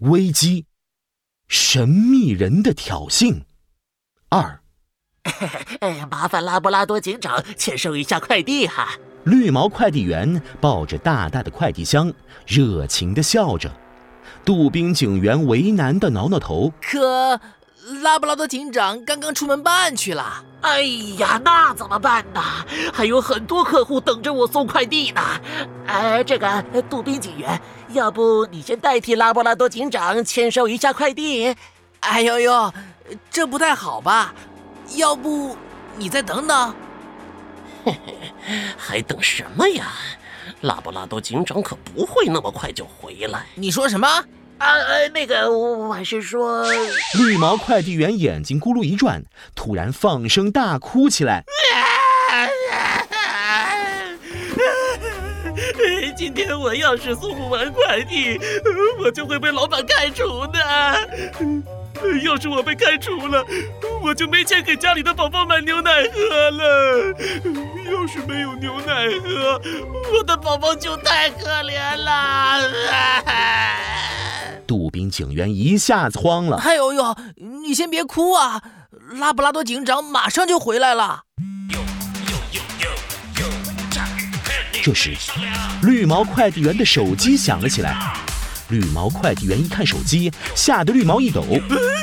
危机，神秘人的挑衅。二，哎，麻烦拉布拉多警长签收一下快递哈。绿毛快递员抱着大大的快递箱，热情地笑着。杜宾警员为难地挠挠头，可拉布拉多警长刚刚出门办去了。哎呀，那怎么办呢？还有很多客户等着我送快递呢。哎，这个杜宾警员，要不你先代替拉布拉多警长签收一下快递？哎呦呦，这不太好吧？要不你再等等。嘿嘿，还等什么呀？拉布拉多警长可不会那么快就回来。你说什么？啊呃，那个，我是说，绿毛快递员眼睛咕噜一转，突然放声大哭起来。今天我要是送不完快递，我就会被老板开除的。要是我被开除了，我就没钱给家里的宝宝买牛奶喝了。要是没有牛奶喝，我的宝宝就太可怜了。杜宾警员一下子慌了。哎呦呦，你先别哭啊，拉布拉多警长马上就回来了。这时，绿毛快递员的手机响了起来。绿毛快递员一看手机，吓得绿毛一抖，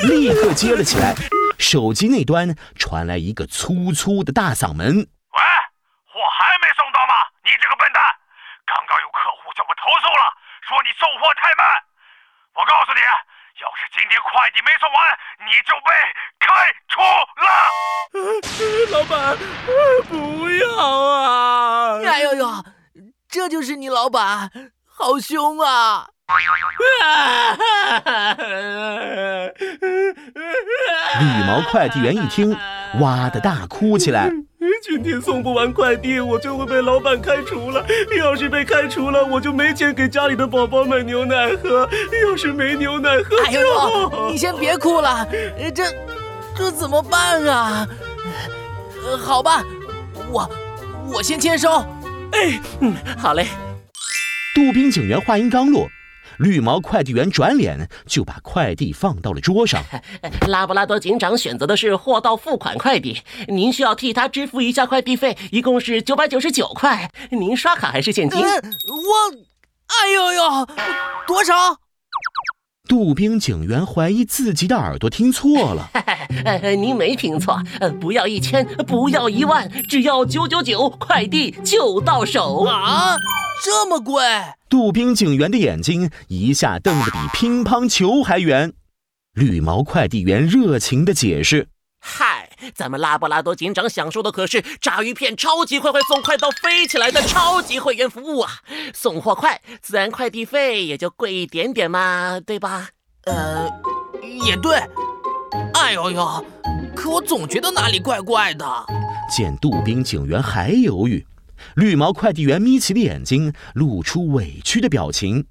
立刻接了起来。手机那端传来一个粗粗的大嗓门：“喂，货还没送到吗？你这个笨蛋！刚刚有客户向我投诉了，说你送货太慢。我告诉你，要是今天快递没送完，你就被开除了。”老板，不要啊！哎呦呦，这就是你老板，好凶啊！绿毛快递员一听，哇的大哭起来。今天送不完快递，我就会被老板开除了。要是被开除了，我就没钱给家里的宝宝买牛奶喝。要是没牛奶喝，哎呦，你先别哭了，这这怎么办啊？好吧，我我先签收。哎，嗯，好嘞。杜宾警员话音刚落。绿毛快递员转脸就把快递放到了桌上。拉布拉多警长选择的是货到付款快递，您需要替他支付一下快递费，一共是九百九十九块。您刷卡还是现金？我，哎呦呦，多少？杜宾警员怀疑自己的耳朵听错了。您没听错，不要一千，不要一万，只要九九九，快递就到手啊！这么贵？杜宾警员的眼睛一下瞪得比乒乓球还圆。绿毛快递员热情地解释：“嗨，咱们拉布拉多警长享受的可是炸鱼片超级快快送快到飞起来的超级会员服务啊！送货快，自然快递费也就贵一点点嘛，对吧？呃，也对。哎呦呦，可我总觉得哪里怪怪的。”见杜宾警员还犹豫。绿毛快递员眯起了眼睛，露出委屈的表情。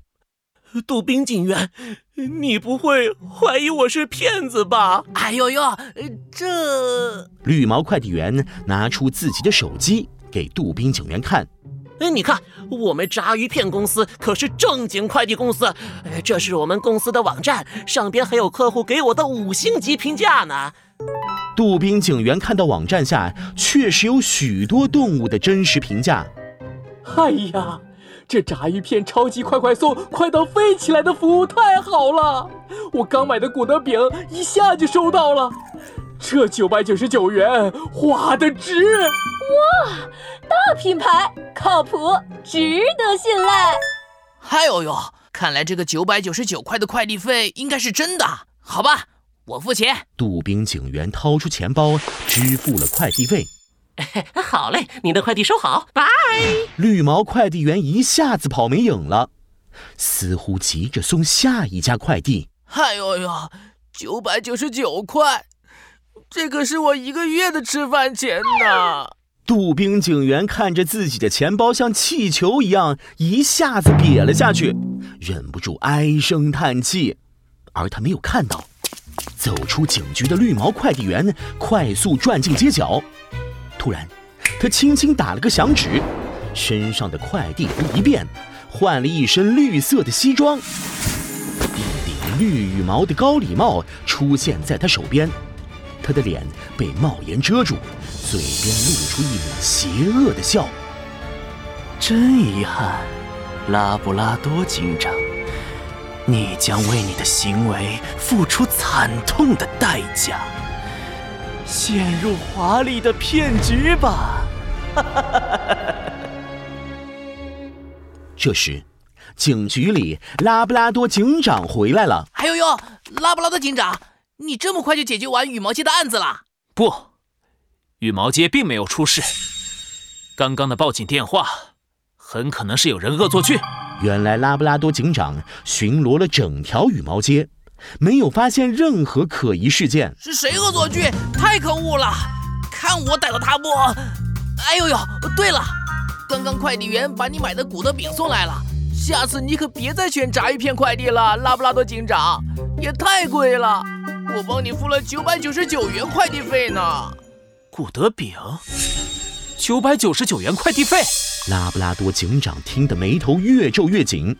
杜宾警员，你不会怀疑我是骗子吧？哎呦呦，这……绿毛快递员拿出自己的手机给杜宾警员看。哎，你看，我们炸鱼片公司可是正经快递公司。哎，这是我们公司的网站，上边还有客户给我的五星级评价呢。杜宾警员看到网站下确实有许多动物的真实评价。哎呀，这炸鱼片超级快快送，快到飞起来的服务太好了！我刚买的果德饼一下就收到了，这九百九十九元花的值！哇，大品牌，靠谱，值得信赖。哎呦呦，看来这个九百九十九块的快递费应该是真的，好吧？我付钱。杜宾警员掏出钱包，支付了快递费。好嘞，你的快递收好，拜。绿毛快递员一下子跑没影了，似乎急着送下一家快递。哎呦呦，九百九十九块，这可是我一个月的吃饭钱呢。杜宾警员看着自己的钱包像气球一样一下子瘪了下去，忍不住唉声叹气，而他没有看到。走出警局的绿毛快递员快速转进街角，突然，他轻轻打了个响指，身上的快递服一变，换了一身绿色的西装，一顶绿羽毛的高礼帽出现在他手边，他的脸被帽檐遮住，嘴边露出一抹邪恶的笑。真遗憾，拉布拉多警长，你将为你的行为付出惨痛的代价，陷入华丽的骗局吧！这时，警局里拉布拉多警长回来了。哎呦呦，拉布拉多警长，你这么快就解决完羽毛街的案子了？不，羽毛街并没有出事。刚刚的报警电话，很可能是有人恶作剧。原来拉布拉多警长巡逻了整条羽毛街，没有发现任何可疑事件。是谁恶作剧？太可恶了！看我逮到他不！哎呦呦，对了，刚刚快递员把你买的古德饼送来了，下次你可别再选炸鱼片快递了，拉布拉多警长，也太贵了，我帮你付了九百九十九元快递费呢。古德饼，九百九十九元快递费。拉布拉多警长听得眉头越皱越紧，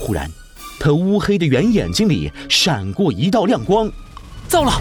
忽然，他乌黑的圆眼睛里闪过一道亮光，糟了！